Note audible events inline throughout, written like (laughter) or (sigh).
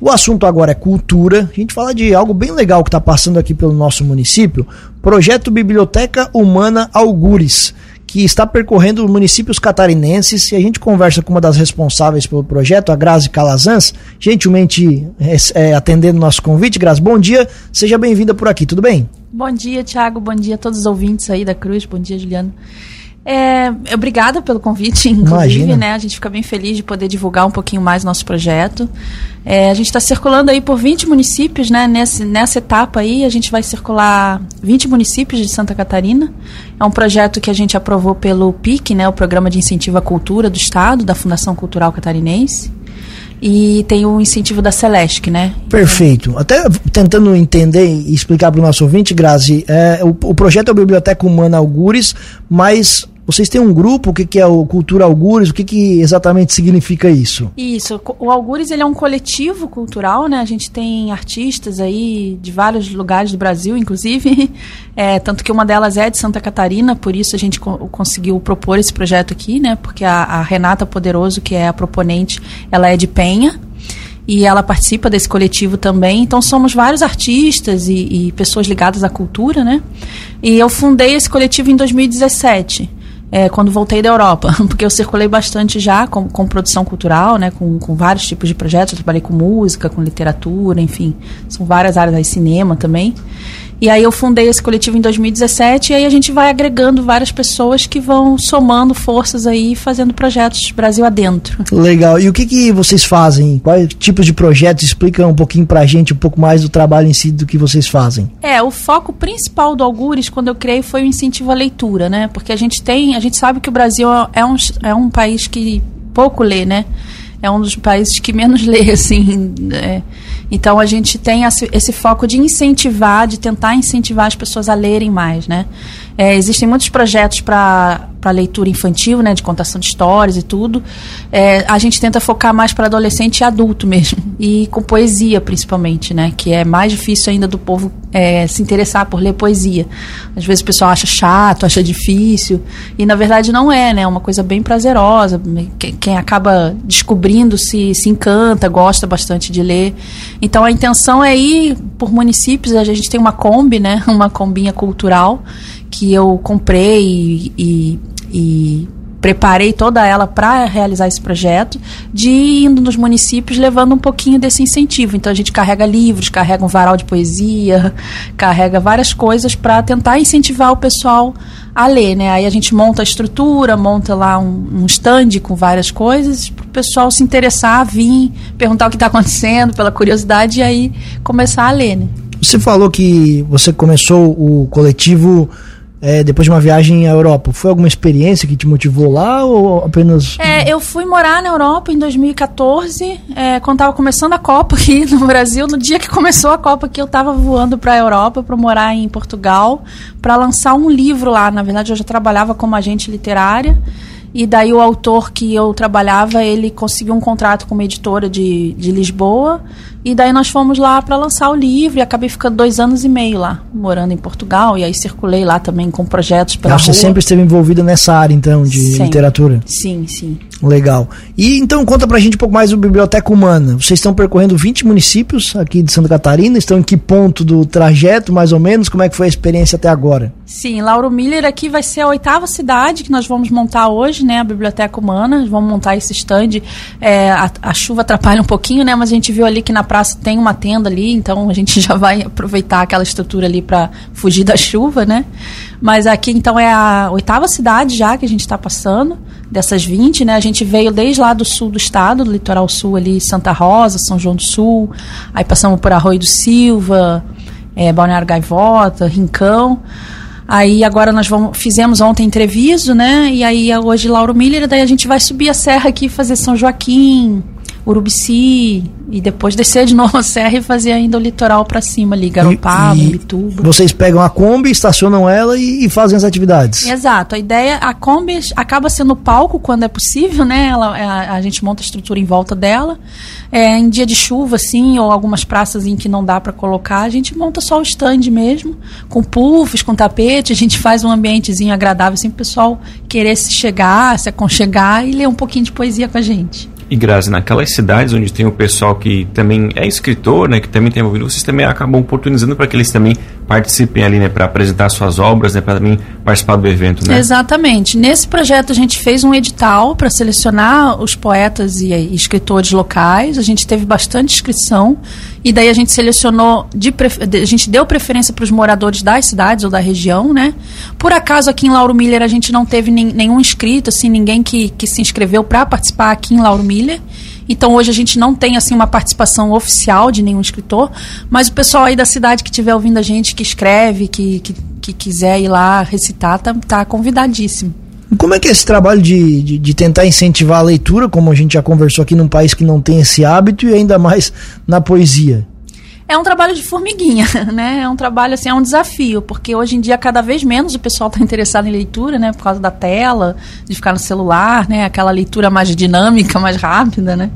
O assunto agora é cultura. A gente fala de algo bem legal que está passando aqui pelo nosso município. Projeto Biblioteca Humana Algures, que está percorrendo municípios catarinenses e a gente conversa com uma das responsáveis pelo projeto, a Grazi Calazans, gentilmente é, atendendo nosso convite. Grazi, bom dia, seja bem-vinda por aqui, tudo bem? Bom dia, Tiago, bom dia a todos os ouvintes aí da Cruz, bom dia, Juliano. É, obrigada pelo convite, (laughs) inclusive, Imagina. né? A gente fica bem feliz de poder divulgar um pouquinho mais nosso projeto. É, a gente está circulando aí por 20 municípios, né? Nesse, nessa etapa aí, a gente vai circular 20 municípios de Santa Catarina. É um projeto que a gente aprovou pelo PIC, né? O Programa de Incentivo à Cultura do Estado, da Fundação Cultural Catarinense e tem o incentivo da Celesc, né? Perfeito. Até tentando entender e explicar para o nosso ouvinte, Grazi, é, o, o projeto é a Biblioteca Humana Algures, mas vocês têm um grupo, o que, que é o Cultura Algures, o que, que exatamente significa isso? Isso, o Algures ele é um coletivo cultural, né? A gente tem artistas aí de vários lugares do Brasil, inclusive, (laughs) é, tanto que uma delas é de Santa Catarina, por isso a gente co conseguiu propor esse projeto aqui, né? Porque a, a Renata Poderoso, que é a proponente, ela é de Penha, e ela participa desse coletivo também. Então somos vários artistas e, e, pessoas ligadas à cultura, né? E eu fundei esse coletivo em 2017 é, quando voltei da Europa, (laughs) porque eu circulei bastante já com, com produção cultural, né, com, com, vários tipos de projetos. Eu trabalhei com música, com literatura, enfim, são várias áreas aí, cinema também. E aí eu fundei esse coletivo em 2017 e aí a gente vai agregando várias pessoas que vão somando forças aí fazendo projetos Brasil adentro. Legal. E o que, que vocês fazem? Quais tipos de projetos? Explica um pouquinho pra gente um pouco mais do trabalho em si do que vocês fazem. É, o foco principal do Algures quando eu criei foi o incentivo à leitura, né? Porque a gente tem, a gente sabe que o Brasil é um, é um país que pouco lê, né? É um dos países que menos lê, (laughs) assim. É. Então a gente tem esse, foco de incentivar, de tentar incentivar as pessoas a lerem mais, né? É, existem muitos projetos para leitura infantil, né, de contação de histórias e tudo. É, a gente tenta focar mais para adolescente e adulto mesmo, e com poesia principalmente, né, que é mais difícil ainda do povo é, se interessar por ler poesia. Às vezes o pessoal acha chato, acha difícil, e na verdade não é, né, é uma coisa bem prazerosa. Quem, acaba descobrindo se, se encanta, gosta bastante de ler. Então a intenção é ir por municípios, a gente tem uma Kombi, né, (laughs) uma combinha cultural, que eu comprei e, e preparei toda ela para realizar esse projeto, de indo nos municípios levando um pouquinho desse incentivo. Então a gente carrega livros, carrega um varal de poesia, carrega várias coisas para tentar incentivar o pessoal a ler, né? Aí a gente monta a estrutura, monta lá um, um stand com várias coisas para o pessoal se interessar, vir, perguntar o que está acontecendo, pela curiosidade e aí começar a ler, né? Você falou que você começou o coletivo é, depois de uma viagem à Europa, foi alguma experiência que te motivou lá ou apenas. É, eu fui morar na Europa em 2014, é, quando estava começando a Copa aqui (laughs) no Brasil. No dia que começou a Copa aqui, eu estava voando para a Europa para morar em Portugal, para lançar um livro lá. Na verdade, eu já trabalhava como agente literária. E daí o autor que eu trabalhava, ele conseguiu um contrato com uma editora de, de Lisboa. E daí nós fomos lá para lançar o livro e acabei ficando dois anos e meio lá, morando em Portugal. E aí circulei lá também com projetos pela Você rua. sempre esteve envolvida nessa área, então, de sempre. literatura? Sim, sim. Legal. E então conta pra gente um pouco mais do Biblioteca Humana. Vocês estão percorrendo 20 municípios aqui de Santa Catarina, estão em que ponto do trajeto, mais ou menos? Como é que foi a experiência até agora? Sim, Lauro Miller aqui vai ser a oitava cidade que nós vamos montar hoje, né? A Biblioteca Humana. Vamos montar esse stand. É, a, a, chuva atrapalha um pouquinho, né? Mas a gente viu ali que na praça tem uma tenda ali, então a gente (laughs) já vai aproveitar aquela estrutura ali para fugir da chuva, né? Mas aqui então é a oitava cidade já que a gente está passando, dessas 20, né? A gente veio desde lá do sul do estado, do litoral sul ali, Santa Rosa, São João do Sul, aí passamos por Arroio do Silva, é, Balneário Gaivota, Rincão. Aí agora nós vamos, fizemos ontem entrevisto, né? E aí hoje Lauro Miller, daí a gente vai subir a serra aqui, fazer São Joaquim, Urubici e depois descer de novo a serra e fazer ainda o litoral para cima ali, Garopaba, Bituba. Vocês pegam a Kombi, estacionam ela e, e, fazem as atividades. Exato. A ideia, a Kombi acaba sendo palco quando é possível, né? Ela, a, a gente monta a estrutura em volta dela. É, em dia de chuva, assim, ou algumas praças em que não dá para colocar, a gente monta só o stand mesmo, com puffs, com tapete, a gente faz um ambientezinho agradável, assim, o pessoal querer se chegar, se aconchegar e ler um pouquinho de poesia com a gente. E Grazi, naquelas cidades onde tem o pessoal que também é escritor, né, que também tem envolvido, vocês também acabam oportunizando para que eles também participem ali, né, para apresentar suas obras, né, para também participar do evento, né? Exatamente. Nesse projeto a gente fez um edital para selecionar os poetas e escritores locais. A gente teve bastante inscrição e daí a gente selecionou de a gente deu preferência para os moradores das cidades ou da região, né? Por acaso aqui em Lauro Miller a gente não teve nenhum inscrito, assim, ninguém que, que se inscreveu para participar aqui em Lauro Miller. Então hoje a gente não tem assim uma participação oficial de nenhum escritor, mas o pessoal aí da cidade que estiver ouvindo a gente, que escreve, que, que, que quiser ir lá recitar, tá, tá convidadíssimo. Como é que é esse trabalho de, de, de, tentar incentivar a leitura, como a gente já conversou aqui num país que não tem esse hábito, e ainda mais na poesia? É um trabalho de formiguinha, (laughs) né? É um trabalho, assim, é um desafio, porque hoje em dia cada vez menos o pessoal está (laughs) interessado em leitura, né? Por causa da tela, de ficar no celular, né? Aquela leitura mais dinâmica, (laughs) mais rápida, né?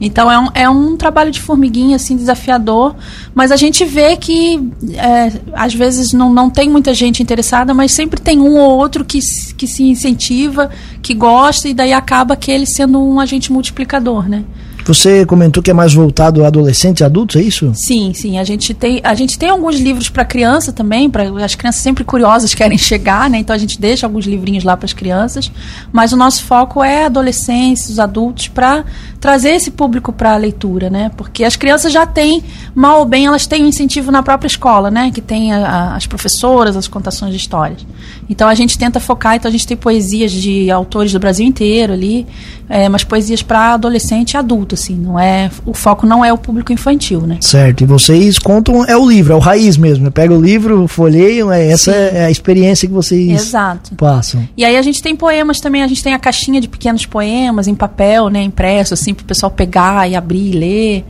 Então é um, é um trabalho de formiguinha, assim, desafiador, mas a gente vê que é, às vezes não, não tem muita gente interessada, mas sempre tem um ou outro que, que se incentiva, que gosta, e daí acaba aquele sendo um agente multiplicador, né? Você comentou que é mais voltado a adolescentes e adultos, é isso? Sim, sim. A gente tem, a gente tem alguns livros para criança também, para as crianças sempre curiosas (laughs) querem chegar, né? Então a gente deixa alguns livrinhos lá para as crianças, mas o nosso foco é adolescentes, os adultos, para trazer esse público para a leitura, né? Porque as crianças já têm, mal ou bem, elas têm um incentivo na própria escola, né? Que tem a, a, as professoras, as contações de histórias. Então a gente tenta focar, então a gente tem poesias de autores do Brasil inteiro ali, é, mas poesias para adolescente e adulto, assim, não é, o foco não é o público infantil, né? Certo, e vocês contam, é o livro, é o raiz mesmo, né? Pega o livro, folheiam, é, essa Sim. é a experiência que vocês Exato. passam. E aí a gente tem poemas também, a gente tem a caixinha de pequenos poemas em papel, né, impresso, assim, para o pessoal pegar e abrir e ler.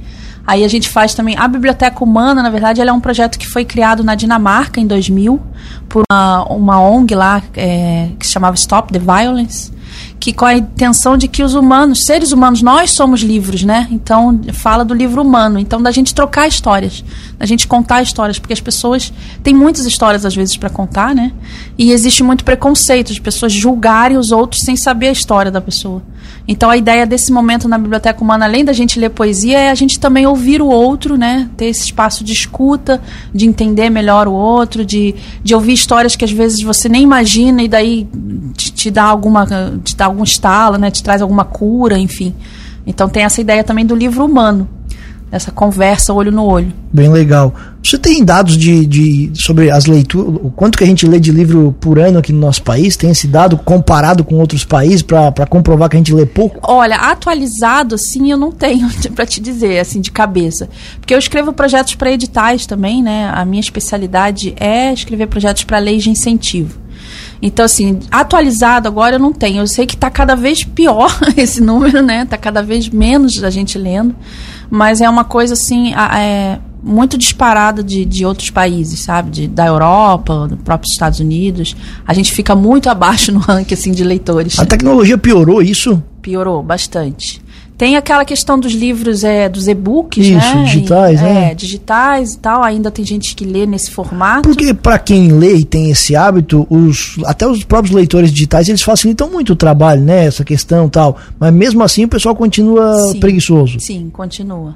Aí a gente faz também. A Biblioteca Humana, na verdade, ela é um projeto que foi criado na Dinamarca em 2000 por uma, uma ONG lá é, que se chamava Stop the Violence que com a intenção de que os humanos, seres humanos, nós somos livros, né? Então fala do livro humano, então da gente trocar histórias, da gente contar histórias, porque as pessoas têm muitas histórias às vezes para contar, né? E existe muito preconceito de pessoas julgarem os outros sem saber a história da pessoa. Então a ideia desse momento na biblioteca humana, além da gente ler poesia, é a gente também ouvir o outro, né? Ter esse espaço de escuta, de entender melhor o outro, de, de ouvir histórias que às vezes você nem imagina e daí te, dá alguma te dá algum estalo, né? Te traz alguma cura, enfim. Então tem essa ideia também do livro humano essa conversa olho no olho. Bem legal. Você tem dados de, de sobre as leituras, o quanto que a gente lê de livro por ano aqui no nosso país? Tem esse dado comparado com outros países para comprovar que a gente lê pouco? Olha, atualizado assim eu não tenho (laughs) para te dizer assim de cabeça, porque eu escrevo projetos para editais também, né? A minha especialidade é escrever projetos para leis de incentivo. Então, assim, atualizado agora eu não tenho. Eu sei que está cada vez pior (laughs) esse número, né? Está cada vez menos a gente lendo. Mas é uma coisa, assim, é, muito disparada de, de outros países, sabe? De, da Europa, dos próprios Estados Unidos. A gente fica muito (laughs) abaixo no ranking, assim, de leitores. A tecnologia piorou isso? Piorou bastante. Tem aquela questão dos livros, é, dos e-books, Isso, né? digitais, e, é, é. digitais e tal. Ainda tem gente que lê nesse formato. Porque para quem lê e tem esse hábito, os, até os próprios leitores digitais, eles facilitam muito o trabalho, né? Essa questão tal. Mas mesmo assim o pessoal continua sim, preguiçoso. Sim, continua.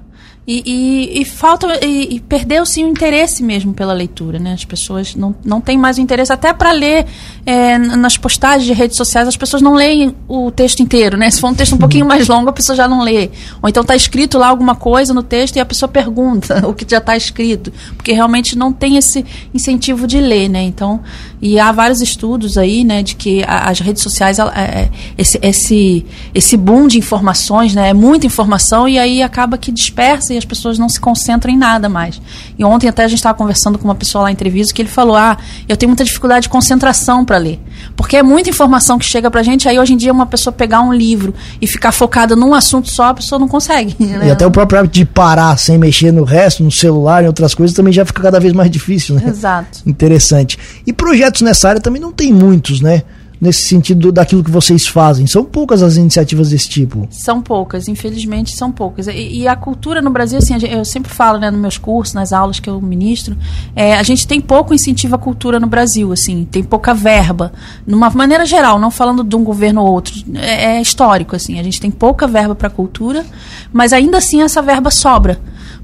E, e, e falta e, e perdeu-se o interesse mesmo pela leitura, né? As pessoas não, não têm mais o interesse até para ler é, nas postagens de redes sociais. As pessoas não leem o texto inteiro, né? Se for um texto um pouquinho mais longo, a pessoa já não lê. Ou então está escrito lá alguma coisa no texto e a pessoa pergunta (laughs) o que já está escrito, porque realmente não tem esse incentivo de ler, né? Então, e há vários estudos aí, né, de que as redes sociais, é, é, esse, esse, esse boom de informações, né, é muita informação e aí acaba que dispersa e as pessoas não se concentram em nada mais. E ontem até a gente estava conversando com uma pessoa lá em entrevista que ele falou: Ah, eu tenho muita dificuldade de concentração para ler. Porque é muita informação que chega pra gente, aí hoje em dia uma pessoa pegar um livro e ficar focada num assunto só, a pessoa não consegue. (laughs) Né? E até o próprio hábito de parar sem mexer no resto, no celular, em outras coisas, também já fica cada vez mais difícil, né? Exato. Interessante. E projetos nessa área também não tem muitos, né? Nesse sentido daquilo que vocês fazem? São poucas as iniciativas desse tipo. São poucas, infelizmente são poucas. E, e a cultura no Brasil, assim, eu sempre falo, né, nos meus cursos, nas aulas que eu ministro, é, a gente tem pouco incentivo à cultura no Brasil, assim, tem pouca verba. Numa maneira geral, não falando de um governo ou outro, é, é histórico, assim, a gente tem pouca verba para cultura, mas ainda assim essa verba sobra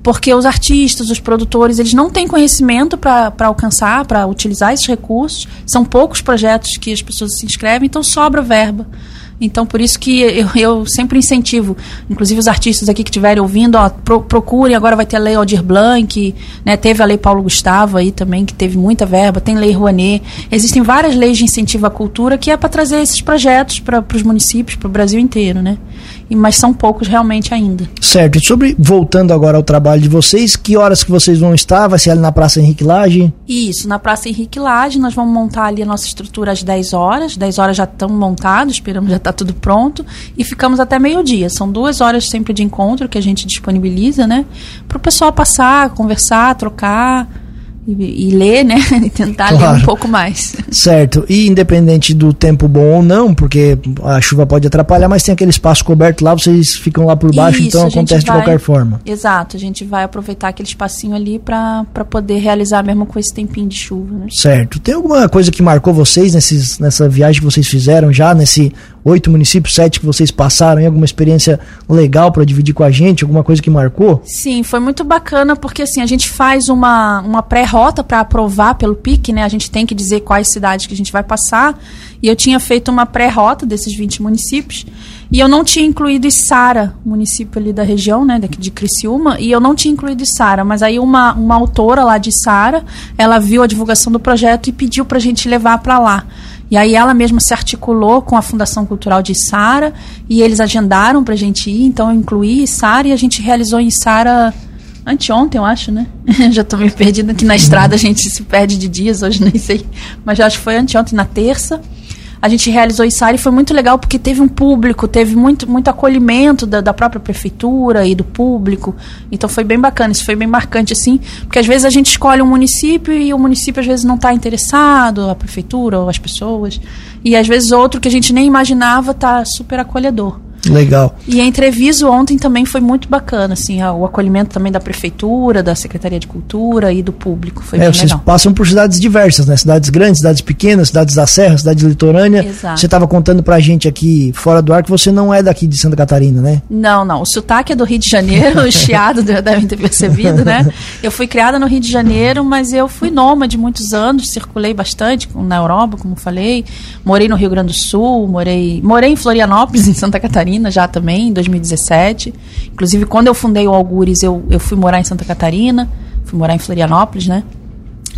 porque os artistas, os produtores, eles não têm conhecimento para alcançar, para utilizar esses recursos. São poucos projetos que as pessoas se inscrevem, então sobra verba. Então, por isso que eu, eu sempre incentivo, inclusive os artistas aqui que estiverem ouvindo, pro, procurem, agora vai ter a Lei Aldir Blanc, né, teve a Lei Paulo Gustavo aí também, que teve muita verba, tem Lei Rouanet. Existem várias leis de incentivo à cultura que é para trazer esses projetos para os municípios, para o Brasil inteiro, né? Mas são poucos realmente ainda. Certo. E sobre, voltando agora ao trabalho de vocês, que horas que vocês vão estar? Vai ser ali na Praça Henrique Lage? Isso, na Praça Henrique Lage, nós vamos montar ali a nossa estrutura às 10 horas. 10 horas já estão montados, esperamos já estar tá tudo pronto. E ficamos até meio-dia. São duas horas sempre de encontro que a gente disponibiliza, né? Para o pessoal passar, conversar, trocar e, e, ler, né? (laughs) E tentar claro. ler um pouco mais. Certo. E independente do tempo bom ou não, porque a chuva pode atrapalhar, mas tem aquele espaço coberto lá, vocês ficam lá por baixo, Isso, então acontece vai, de qualquer forma. Exato. A gente vai aproveitar aquele espacinho ali para poder realizar mesmo com esse tempinho de chuva, né? Certo. Tem alguma coisa que marcou vocês nesses, nessa viagem que vocês fizeram já, nesse oito municípios, sete que vocês passaram, alguma experiência legal para dividir com a gente, alguma coisa que marcou? Sim, foi muito bacana porque assim, a gente faz uma, uma pré-rota para aprovar pelo PIC, né? A gente tem que dizer quais cidades que a gente vai passar. E eu tinha feito uma pré-rota desses 20 municípios. E eu não tinha incluído Sara, município ali da região, né, daqui de Criciúma, e eu não tinha incluído Sara, mas aí uma, uma autora lá de Sara, ela viu a divulgação do projeto e pediu para a gente levar para lá. E aí ela mesma se articulou com a Fundação Cultural de Sara e eles agendaram para a gente ir, então eu incluí Sara e a gente realizou em Sara anteontem, eu acho, né? (laughs) já estou meio perdida aqui na estrada, a gente se perde de dias, hoje (laughs) nem sei, mas já acho que foi anteontem, na terça a gente realizou isso e foi muito legal porque teve um público, teve muito, muito acolhimento da, da própria prefeitura e do público. Então foi bem bacana, isso foi bem marcante, assim, porque às vezes a gente escolhe um município e o município às vezes não está interessado, a prefeitura ou as pessoas. E às vezes outro que a gente nem imaginava está super acolhedor. Legal. E a entrevista ontem também foi muito bacana, assim, o acolhimento também da prefeitura, da Secretaria de Cultura e do público. Foi é, vocês legal. passam por cidades diversas, né? Cidades grandes, cidades pequenas, cidades da Serra, cidades litorâneas. Exato. Você estava contando pra gente aqui fora do ar que você não é daqui de Santa Catarina, né? Não, não. O sotaque é do Rio de Janeiro, o chiado devem ter percebido, né? Eu fui criada no Rio de Janeiro, mas eu fui nômade muitos anos, circulei bastante na Europa, como falei. Morei no Rio Grande do Sul, morei, morei em Florianópolis, em Santa Catarina Catarina já também, em 2017. Inclusive, quando eu fundei o Algures, eu, eu fui morar em Santa Catarina, fui morar em Florianópolis, né?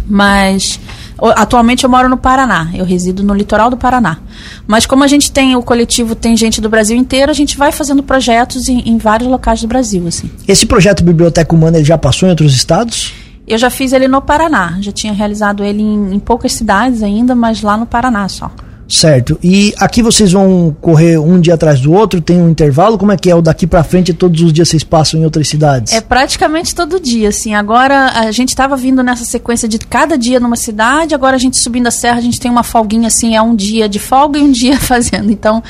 Mas atualmente eu moro no Paraná, eu resido no litoral do Paraná. Mas como a gente tem, o coletivo tem gente do Brasil inteiro, a gente vai fazendo projetos em, em vários locais do Brasil, assim. Esse projeto Biblioteca Humana já passou em outros estados? Eu já fiz ele no Paraná, já tinha realizado ele em, em poucas cidades ainda, mas lá no Paraná só. Certo. E aqui vocês vão correr um dia atrás do outro? Tem um intervalo? Como é que é? O daqui para frente todos os dias vocês passam em outras cidades? É praticamente todo dia, assim. Agora a gente estava vindo nessa sequência de cada dia numa cidade, agora a gente subindo a serra, a gente tem uma folguinha assim, é um dia de folga e um (laughs) dia fazendo. Então,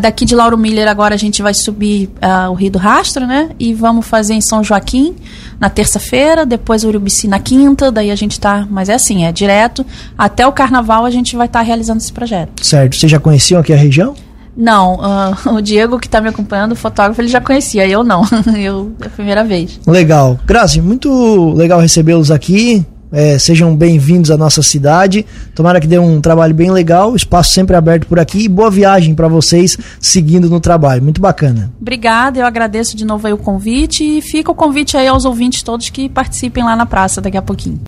daqui de Lauro Miller agora a gente vai subir uh, o Rio do Rastro, né? E vamos fazer em São Joaquim na terça-feira, depois Urubici na quinta, daí a gente tá, mas é assim, é direto até o carnaval a gente vai estar tá realizando esse projeto. Certo. Vocês já conheciam aqui a região? Não, uh, (laughs) o Diego que está me acompanhando, o fotógrafo, ele já conhecia, eu não. (laughs) eu é a primeira vez. Legal. Grazi, muito legal recebê-los aqui. É, sejam bem-vindos à nossa cidade. Tomara que dê um trabalho bem legal. Espaço sempre aberto por aqui. E boa viagem para vocês seguindo no trabalho. Muito bacana. Obrigada, eu agradeço de novo o convite. E fica o convite aí aos ouvintes todos que participem lá na praça daqui a pouquinho.